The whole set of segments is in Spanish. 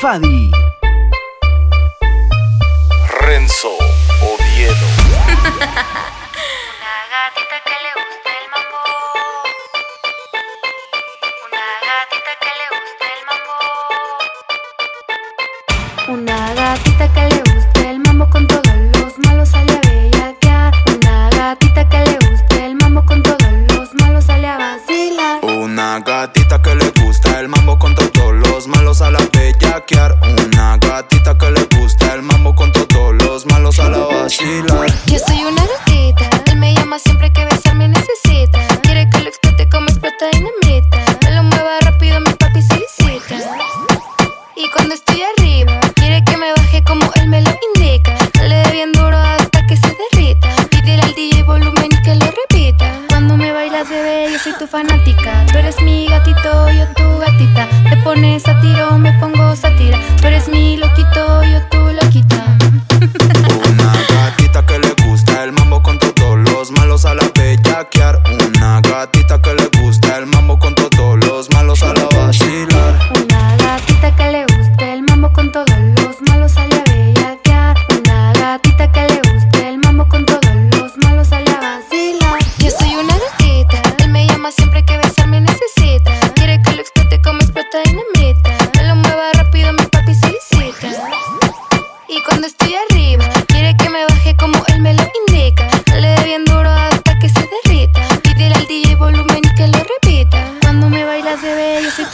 Fadi. Renzo Oviedo. Una gatita que le gusta.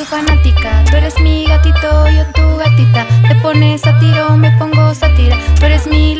fanática. Tú eres mi gatito, yo tu gatita. Te pones a me pongo sátira. Tú eres mi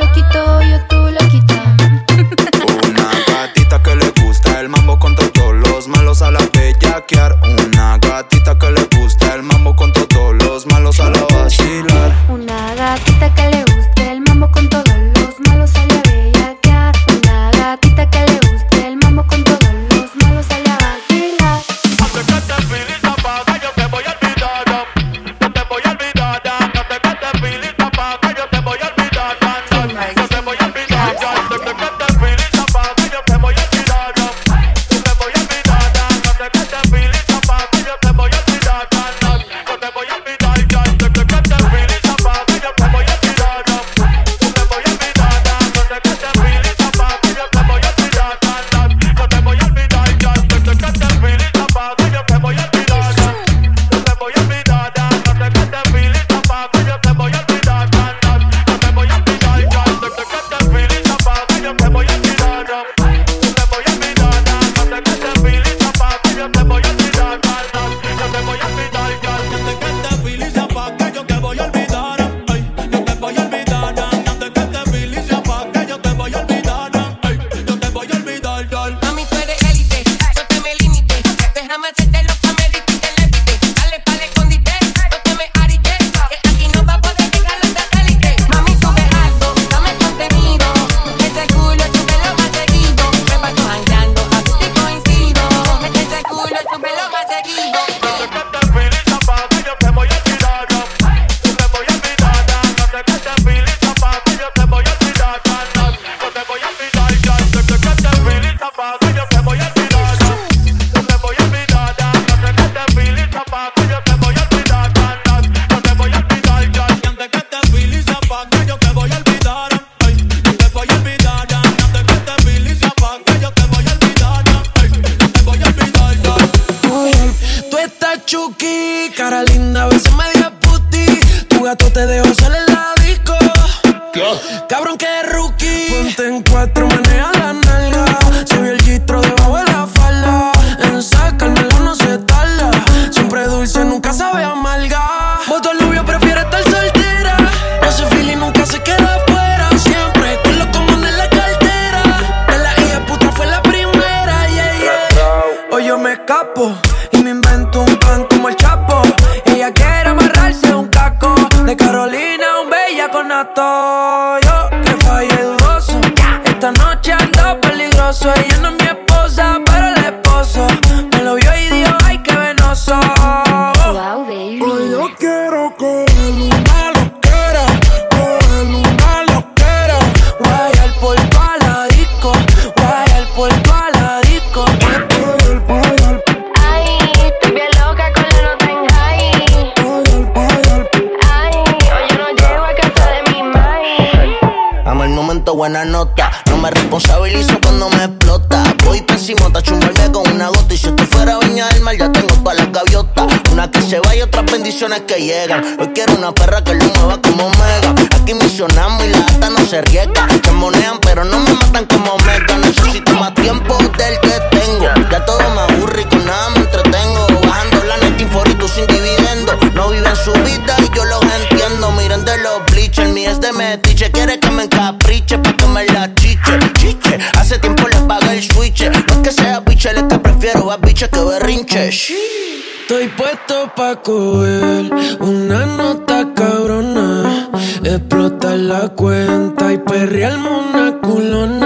metiche. Quiere que me encapriche pa' que me la chiche, chiche. Hace tiempo le paga el switch. No es que sea biche, es que prefiero a biche que berrinche. Estoy puesto pa' coger una nota cabrona. Explotar la cuenta y perrearme una culona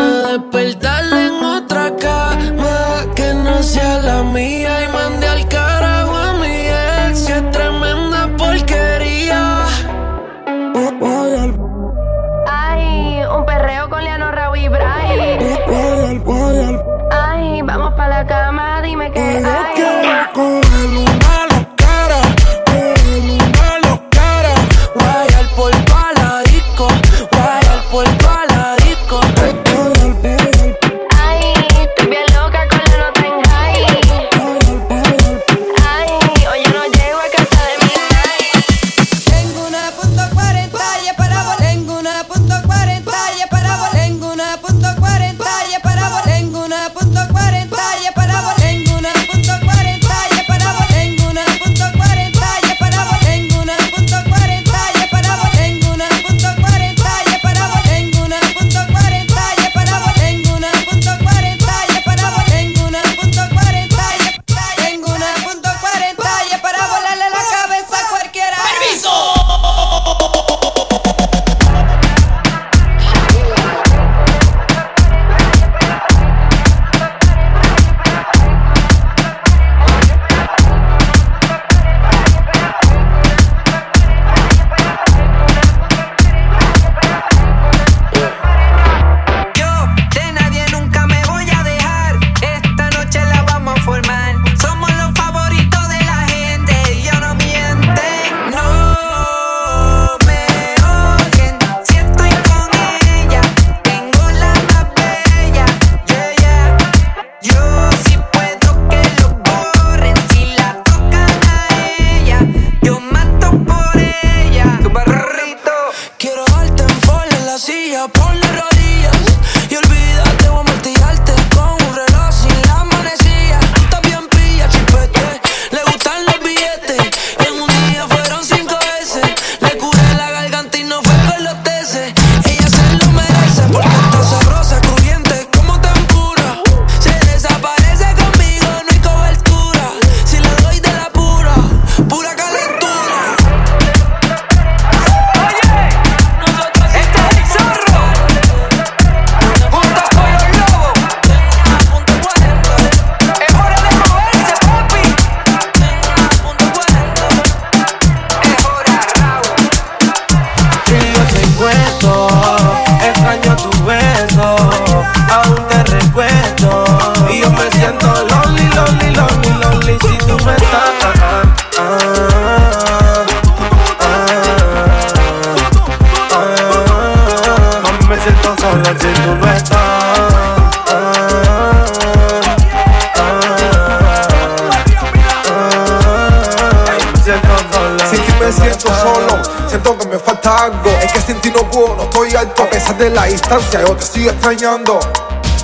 distancia, yo te sigo extrañando.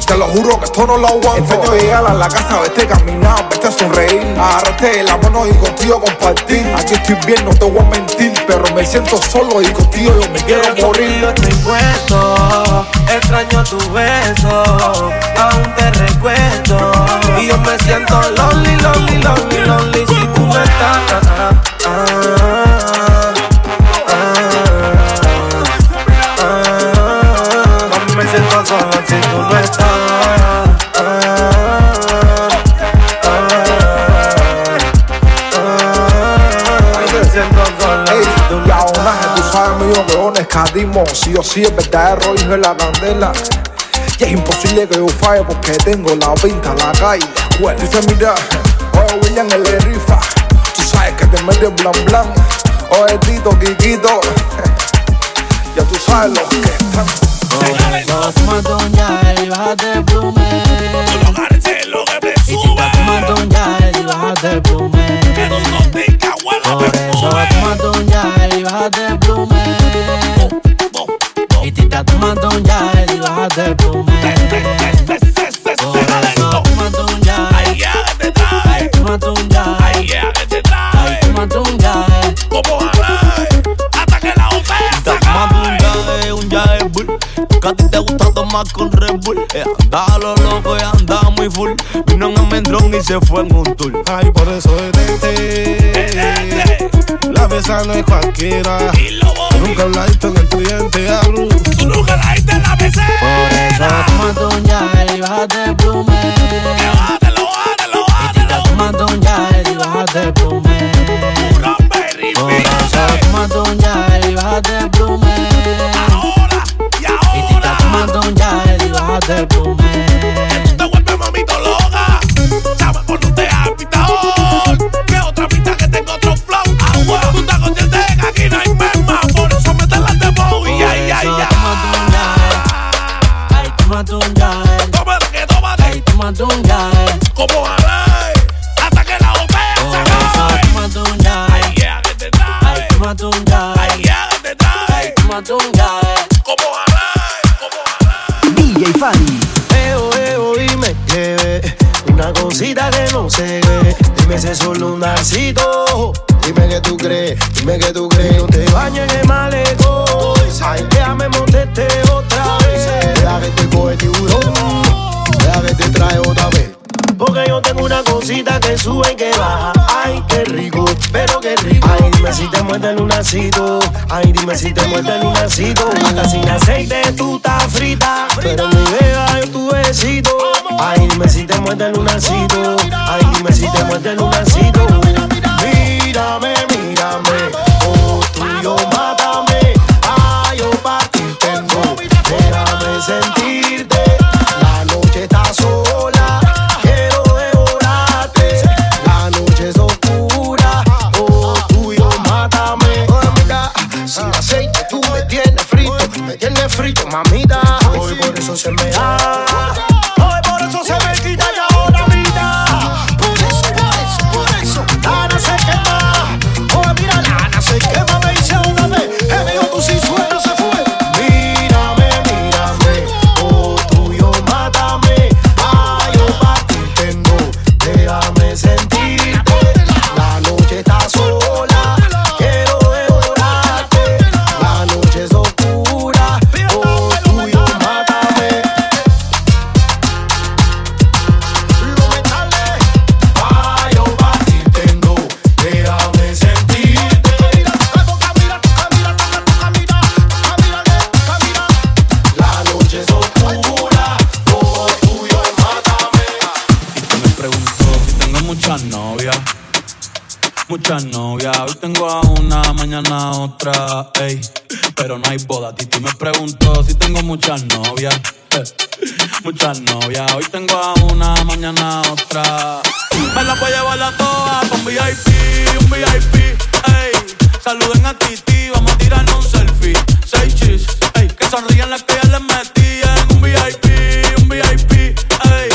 Te lo juro que esto no lo aguanto. Este llegar a la casa, vete caminar, vete a sonreír. Agarrarte la mano y contigo compartir. Aquí estoy bien, no te voy a mentir. Pero me siento solo y contigo yo me quiero morir. Yo estoy puesto, extraño tu beso. Aún te recuerdo. Y yo me siento lonely, lonely. cadimos, sí o sí es verdad, el rollo de la candela. Y es imposible que yo falle porque tengo la pinta, la calle. Bueno, dice mira, oye William el de rifa, tú sabes que te metes blan blan, oye Tito, Kikito, ya tú sabes los que están. El y bájate el plume. Que no te cago la perfume. Y bájate el plume. Tomar con Red Bull. Eh, andaba lo loco y andaba muy full. Vino en Almendrón y se fue en un tour. Ay, por eso detente. La besa no es cualquiera. Y lo voy. Nunca hablaste en el cliente hablo. Tú nunca la diste en la Por eso un gel y bájate el plume. Que bájatelo, bájatelo, bájatelo. Tómate un gel y bájate el plume. Pura berry, Por eso un gel y bájate el plume. Gel y Ay, dime si te muerde el lunacito. Hasta sin aceite tú Muchas novias, hoy tengo a una, mañana otra, ey. Pero no hay boda, Titi me preguntó si tengo muchas novias. Muchas novias, hoy tengo a una, mañana otra. Me la voy a llevar a todas con VIP, un VIP, ey. Saluden a Titi, vamos a tirarnos un selfie. Seis chis, ey. Que sonrían las que ya les metían. Un VIP, un VIP, ey.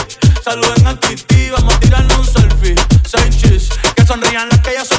Saluden a Titi, vamos a tirarnos un selfie. Seis chis, que sonrían las que ya olvidaron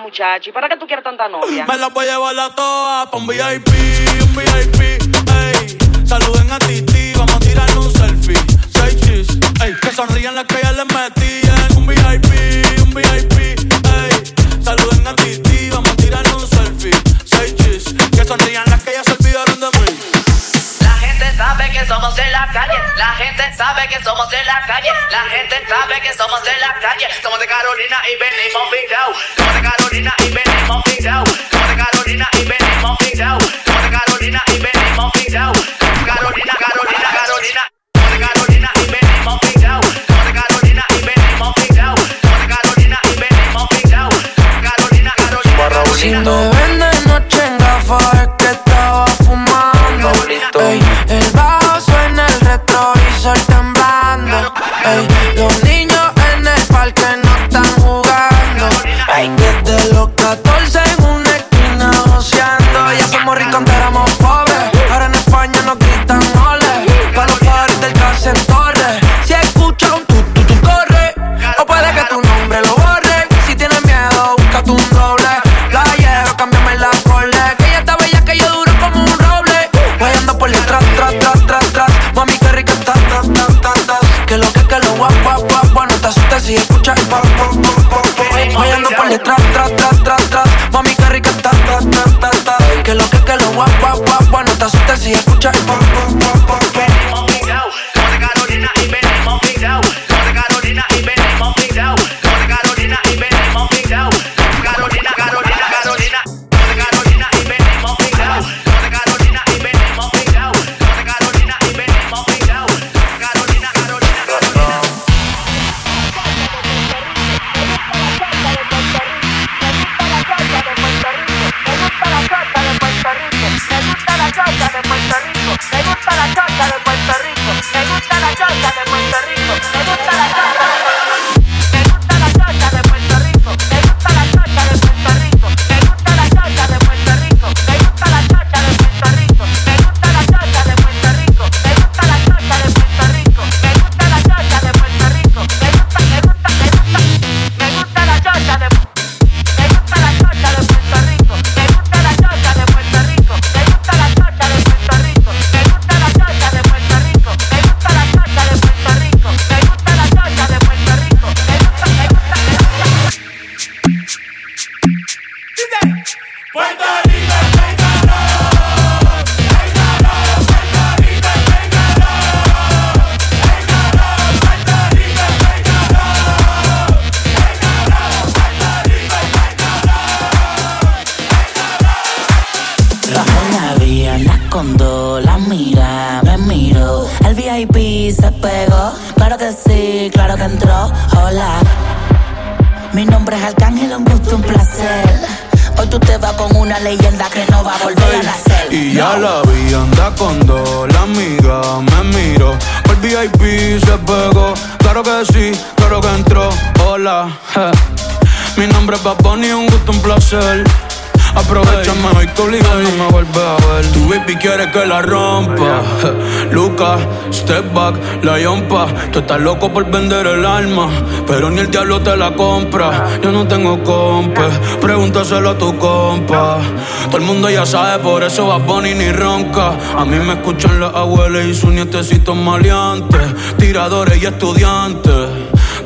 muchacho. ¿Y para qué tú quieres tanta novia? Me la voy a llevar a todas pa' un VIP, un VIP, ey. Saluden a Titi, vamos a tirar un selfie. Seis chis, ey. Que sonrían las que ya les metían. Un VIP, un VIP, ey. Saluden a Titi, vamos a tirar un selfie. Seis chis, que sonrían que somos de la calle. La gente sabe que somos de la calle. La gente sabe que somos de la calle. Somos de Carolina y venimos video. Somos de Carolina y venimos video. Somos de Carolina y venimos video. Somos de Carolina y venimos video. Carolina, Carolina, Carolina. Somos de Carolina y venimos video. Somos de Carolina y venimos video. Somos de Carolina y venimos video. Carolina, Carolina, Si Carolina. me ven de noche en gafas es que estaba fumando. Ey, retrovisor Por detrás, tras, tras, tras, tras. Mami, qué rica está, ta, ta, ta, ta. Que lo que, que lo guap, guap, guap. No te asustes si escuchas el pop, la yompa. Tú estás loco por vender el alma, pero ni el diablo te la compra. Yo no tengo compa, pregúntaselo a tu compa. Todo el mundo ya sabe, por eso va Bunny ni ronca. A mí me escuchan las abuelas y sus nietecitos maleantes, tiradores y estudiantes.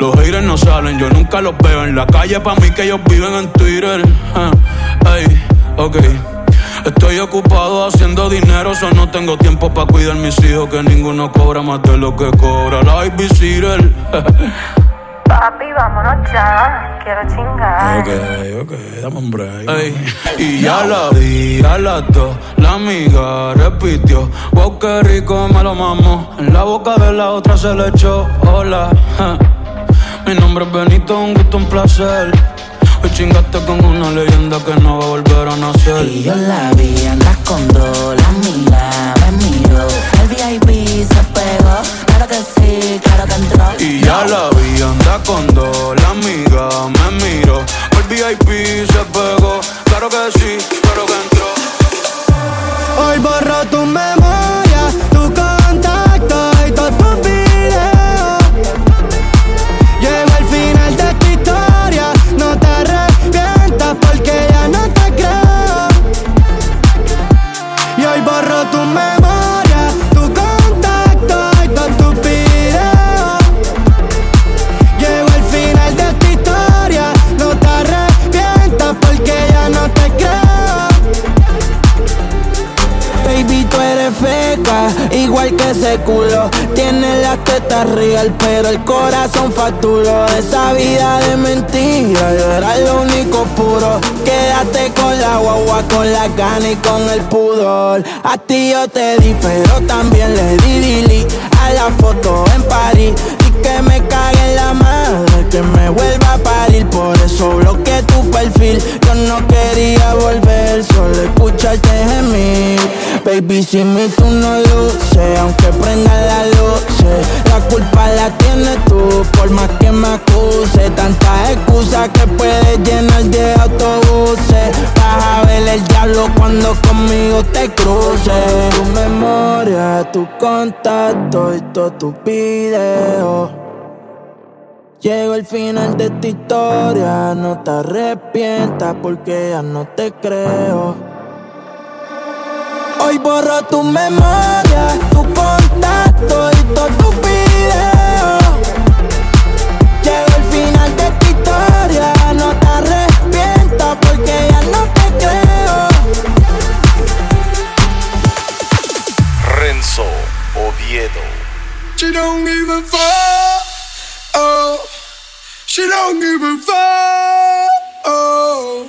Los haters no salen, yo nunca los veo en la calle. Pa' mí que ellos viven en Twitter. Ah, Ey, ok. Estoy ocupado haciendo dinero, so no tengo tiempo para cuidar mis hijos. Que ninguno cobra más de lo que cobra la Ivy Cyril. Papi, vámonos ya. Quiero chingar. Ok, ok, dame un break. Ey, y ya la vi a las dos, la amiga repitió. Wow, qué rico me lo mamo. En la boca de la otra se le echó. Hola, ja. Mi nombre es Benito, un gusto, un placer. Hoy chingaste con una leyenda que no va a volver a nacer. Y yo la vi, andas con dos, la mira, me miro. El VIP se pegó, claro que sí, claro que entró. Y ya la vi, anda con dos, la amiga me miro. El VIP se pegó, claro que sí, claro que entró. Ese culo. Tienes las tetas real, pero el corazón facturó. Esa vida de mentira, era lo único puro. Quédate con la guagua, con la gana y con el pudor. A ti yo te di, pero también le di dili a la foto en París. Y que me cague en la madre, que me vuelva a parir. Por eso bloqueé tu perfil. Yo no quería volver, solo escucharte gemir. Baby, si mi tú no luces, aunque prenda la luz, la culpa la tienes tú, por más que me acuse. Tantas excusas que puedes llenar de autobuses. Vas a ver el diablo cuando conmigo te cruces. Tu memoria, tu contacto y todos tus videos. Llego al final de esta historia, no te arrepientas porque ya no te creo. Hoy borro tu memoria, tu contacto y todos tus videos. Llego al final de esta historia, no te arrepientas porque ya no te creo. Renzo Oviedo. She don't give a fuck. Oh, she don't give a fuck. Oh,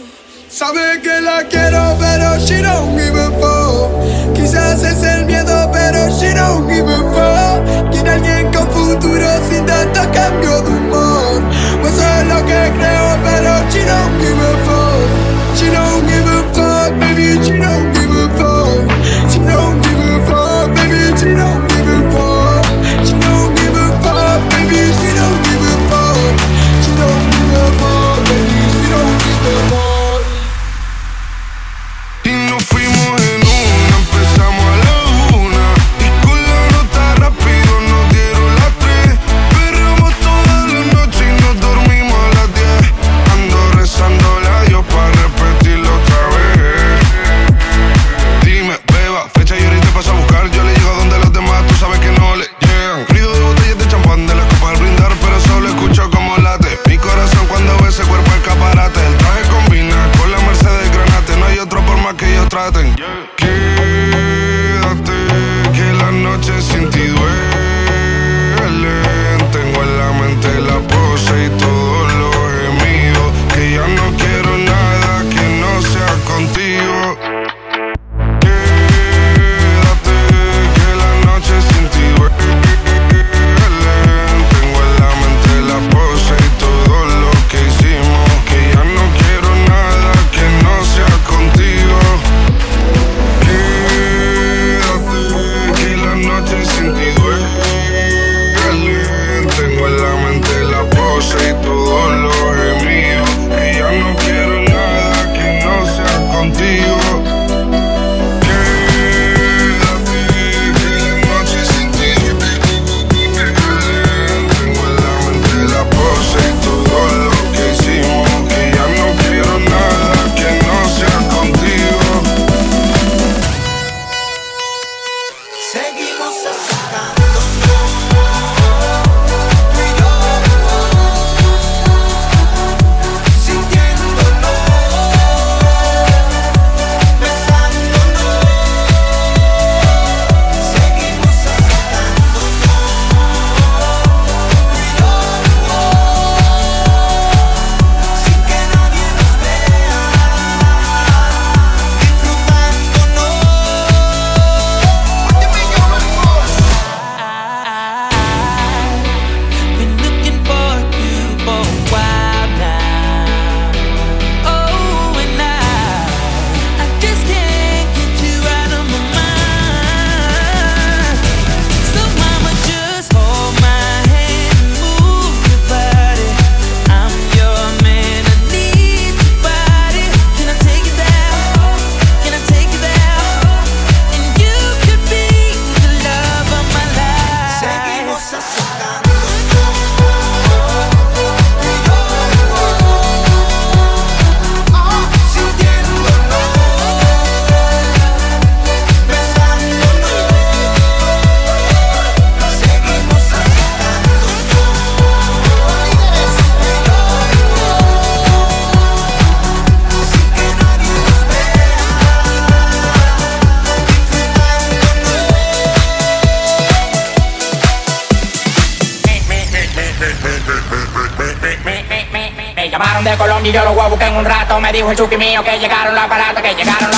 sabe que la quiero, pero she don't give a fuck. Quizás es el miedo, pero she don't give a fuck. Quiere alguien con futuro sin tanto cambio de humor. Pues es lo que creo, pero she don't give a fuck. She don't give a fuck, baby, she don't dijo el chupi mío que llegaron los aparatos, que llegaron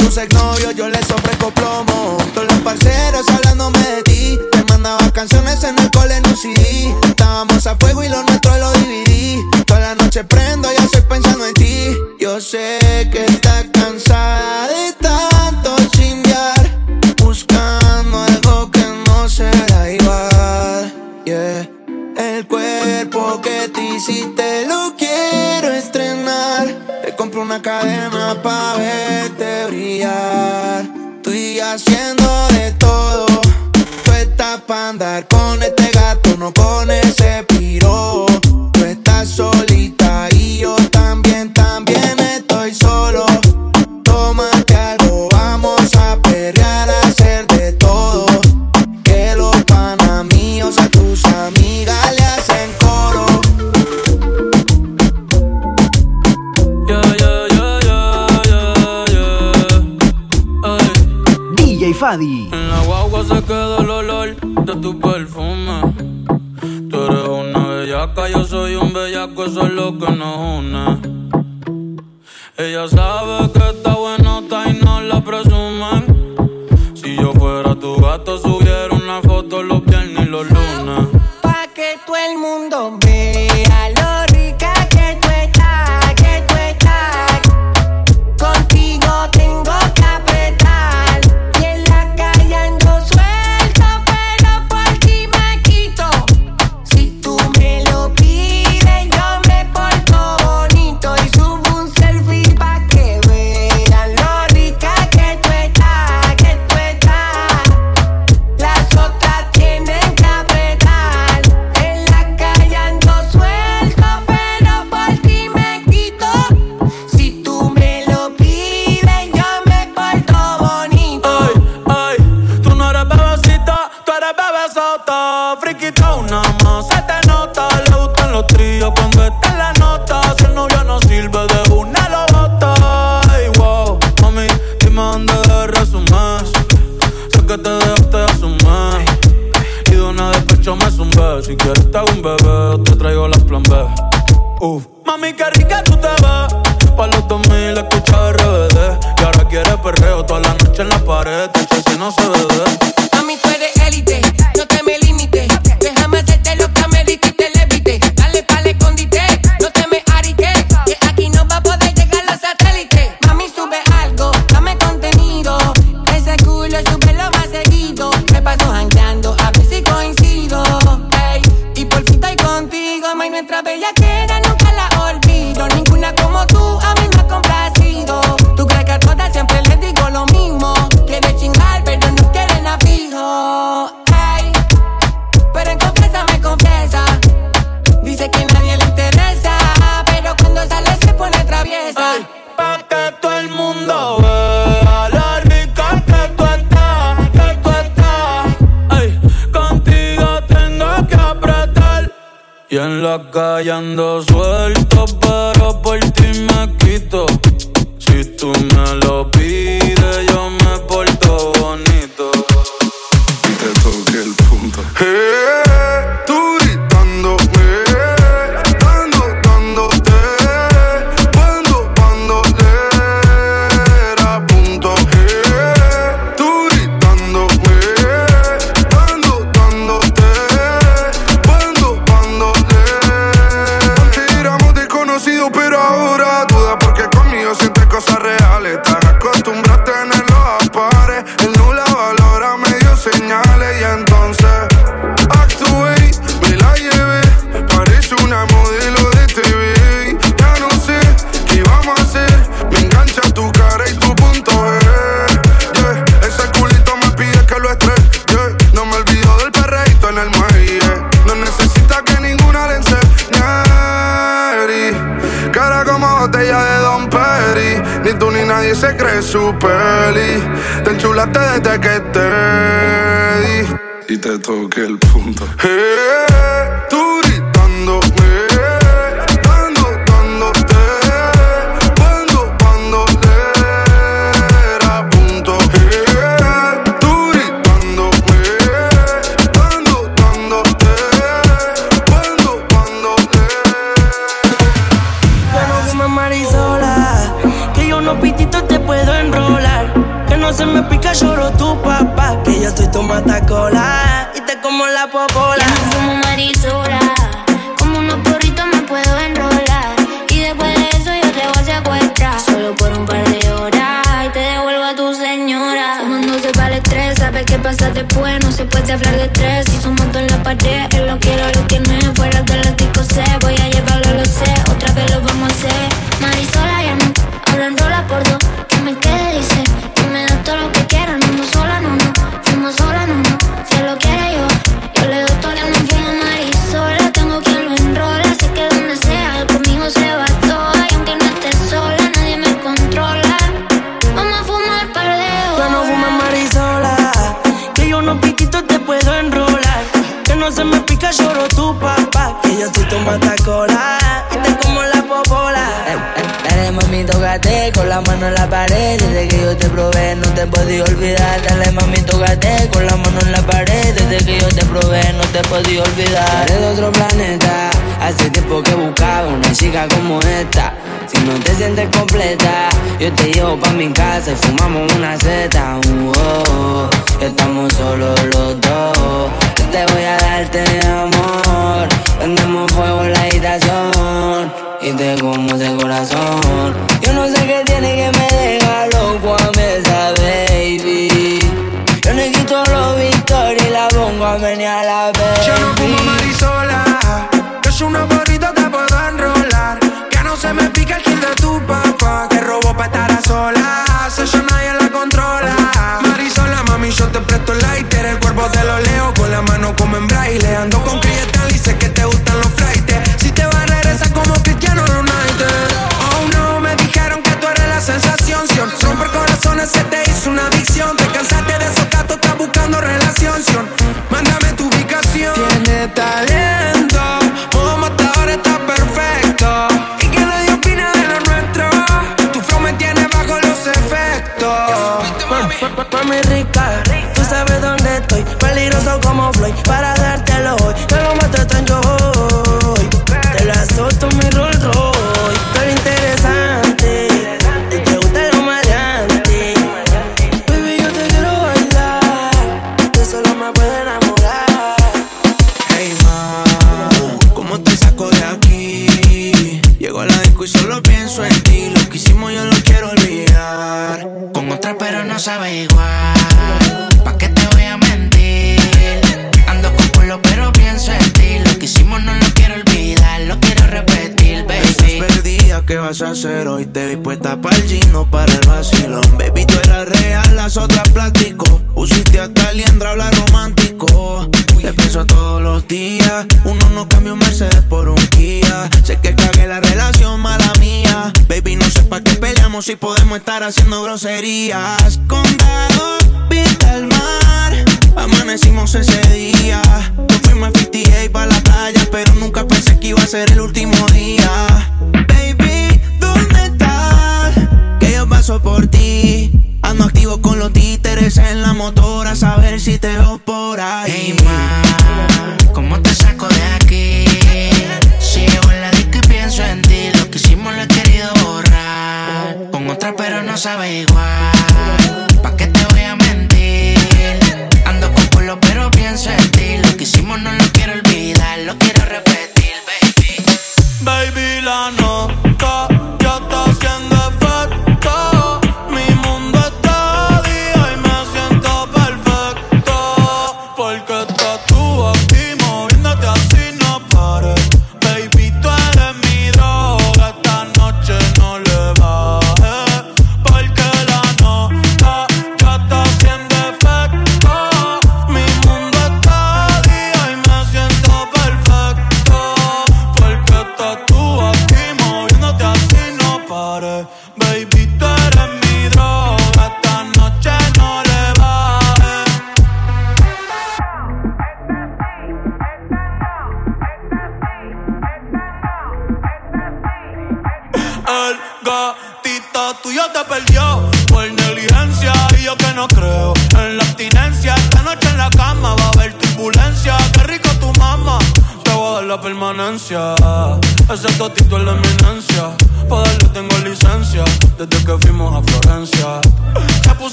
romo. Y mundo la calle suelto, pero por ti me quito. su peli. Te enchulaste desde que te di. Y te toqué el punto. de hablar de tres y su manto en la pared. Que lo quiero, lo tiene fuera del ático, se la mano en la pared. Desde que yo te probé no te podía olvidar. Dale mami, tócate con la mano en la pared. Desde que yo te probé no te podía olvidar. Eres de otro planeta. Hace tiempo que buscaba una chica como esta. Si no te sientes completa Yo te llevo pa' mi casa y fumamos una seta. Uh Estamos solos los dos. Yo te voy a darte amor. Prendemos fuego en la habitación y te como ese corazón. Yo no sé qué tiene que me deja loco a mesa, baby. Yo no quito los victorias y la pongo a menear la baby. Yo no fumo marisola, yo soy una bonita te puedo enrolar. Que no se me pica el kill de tu papá, que robo para estar a solas. Eso nadie la controla. Marisola, mami, yo te presto el lighter, el cuerpo te lo leo, con la mano como en braille, ando con que se te hizo una adicción.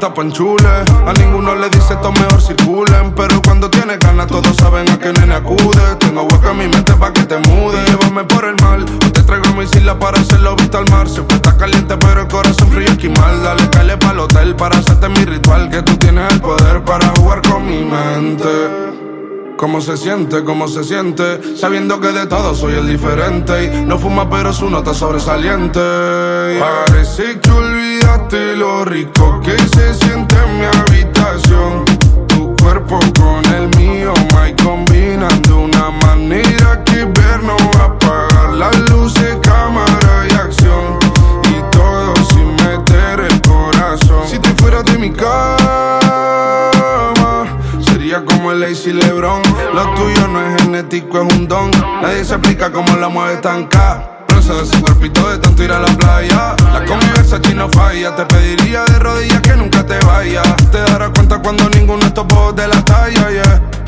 A ninguno le dice esto mejor circulen. Pero cuando tienes ganas, todos saben a qué nene acude. Tengo hueco en mi mente pa' que te mude. Llévame por el mal. O te traigo mis islas para hacerlo vista al mar. Siempre está caliente, pero el corazón frío esquimal. Dale, cale pa'l hotel para hacerte mi ritual. Que tú tienes el poder para jugar con mi mente. Cómo se siente, cómo se siente, sabiendo que de todo soy el diferente. Y no fuma, pero su nota sobresaliente. Yeah. Parece que lo rico que se siente en mi habitación. Tu cuerpo con el mío, my combinan de una manera que ver no va a apagar las luces, cámara y acción. Y todo sin meter el corazón. Si te fueras de mi cama, sería como el Lazy Lebron. Lo tuyo no es genético, es un don. Nadie se explica cómo la mueves tan. Bronce de ese cuerpito de tanto ir a la playa. Convivencia no falla. Te pediría de rodillas que nunca te vayas. Te darás cuenta cuando ninguno de estos de la talla, yeah.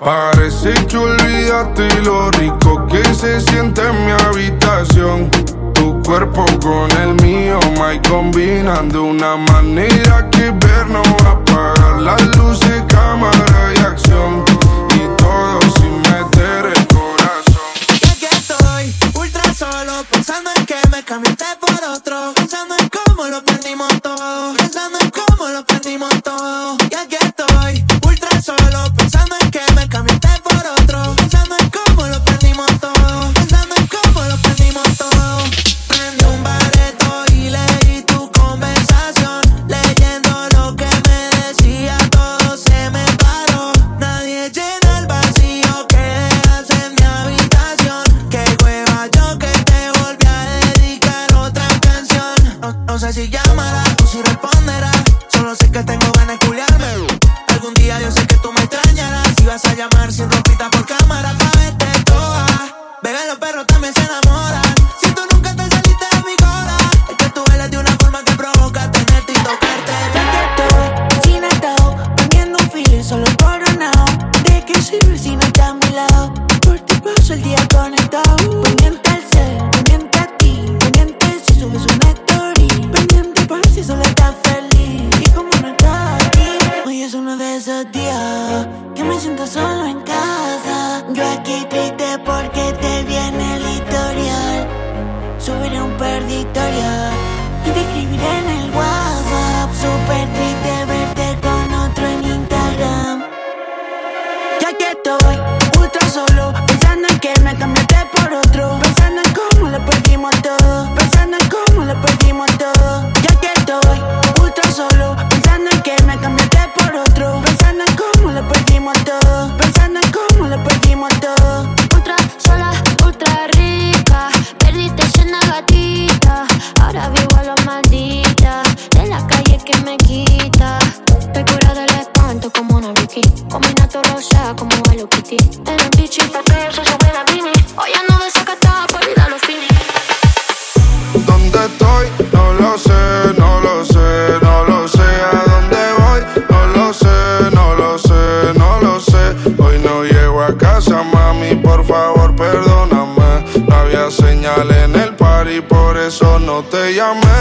Parece que olvidaste lo rico que se siente en mi habitación. Tu cuerpo con el mío, my combinan de una manera que ver no apagar las luces, cámara y acción. Ya que estoy ultra solo, pensando en que me cambiaste por otro. Pensando en cómo lo perdimos todo. Pensando en cómo lo perdimos todo. Ya que estoy ultra solo, pensando en que me cambiaste por otro. Pensando en cómo lo perdimos todo. Pensando en cómo lo perdimos todo. Eso no te llamé.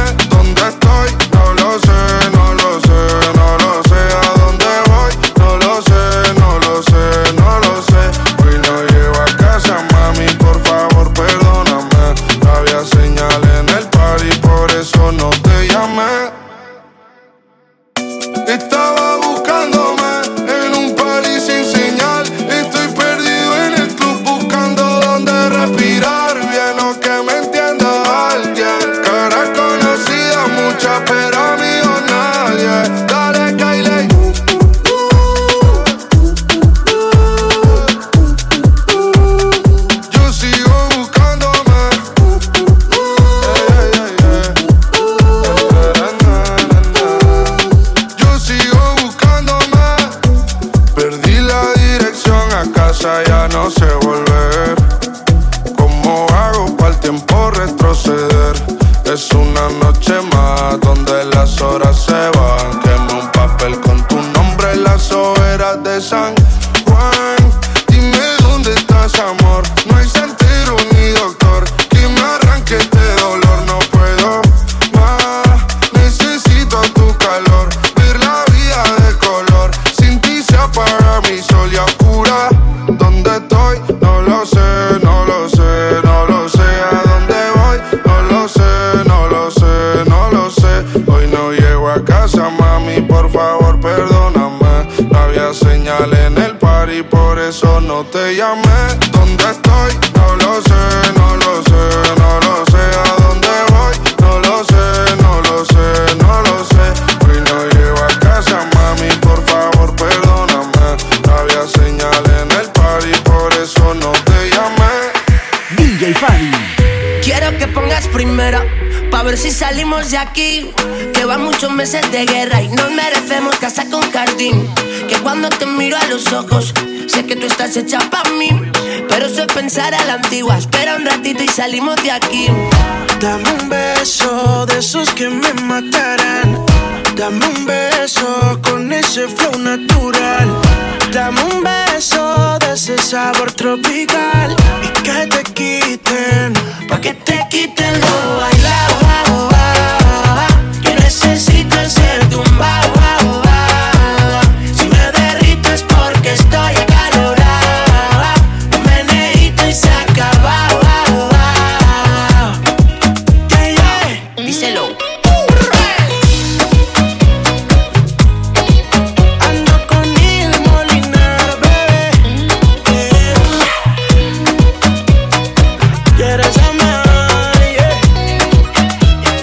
las horas se van. Quema un papel con tu nombre, las hogueras de sangre Que van muchos meses de guerra y nos merecemos casa con jardín. Que cuando te miro a los ojos, sé que tú estás hecha para mí. Pero eso es pensar a la antigua. Espera un ratito y salimos de aquí. Dame un beso de esos que me matarán. Dame un beso con ese flow natural. Dame un beso de ese sabor tropical. Y que te quiten, pa' que te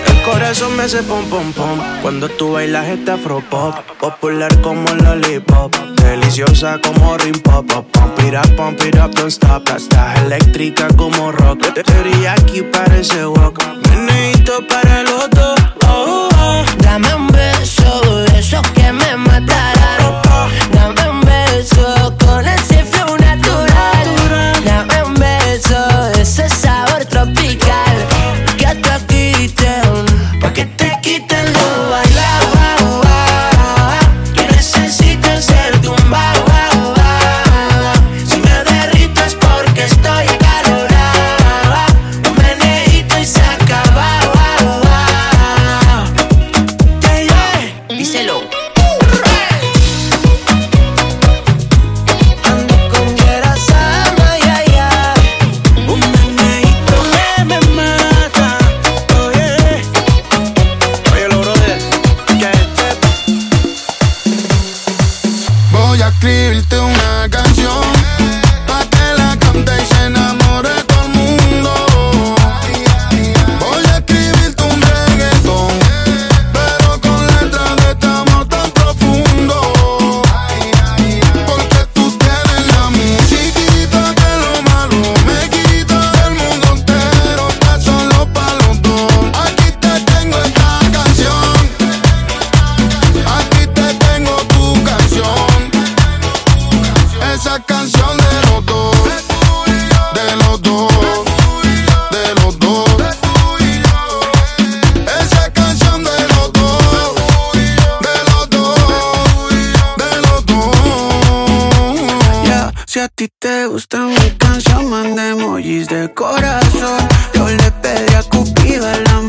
El corazón me hace pom pom pom cuando tú bailas este afro pop. Popular como lollipop, deliciosa como rim pop. pop. Pump it up, pump it up, don't stop. Estás eléctrica como rock. te aquí parece walk. Meneito para los dos. Oh, oh. Dame un beso, besos que me matarán. Si a ti te gusta mi canción, mandemos emojis de corazón. Yo le pedí a Cupido la